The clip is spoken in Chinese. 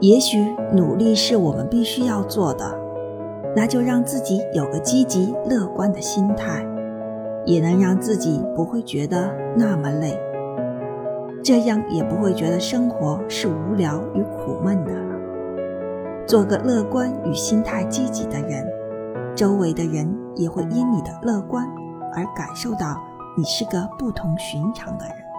也许努力是我们必须要做的那就让自己有个积极乐观的心态也能让自己不会觉得那么累。这样也不会觉得生活是无聊与苦闷的。了做个乐观与心态积极的人周围的人也会因你的乐观而感受到你是个不同寻常的人。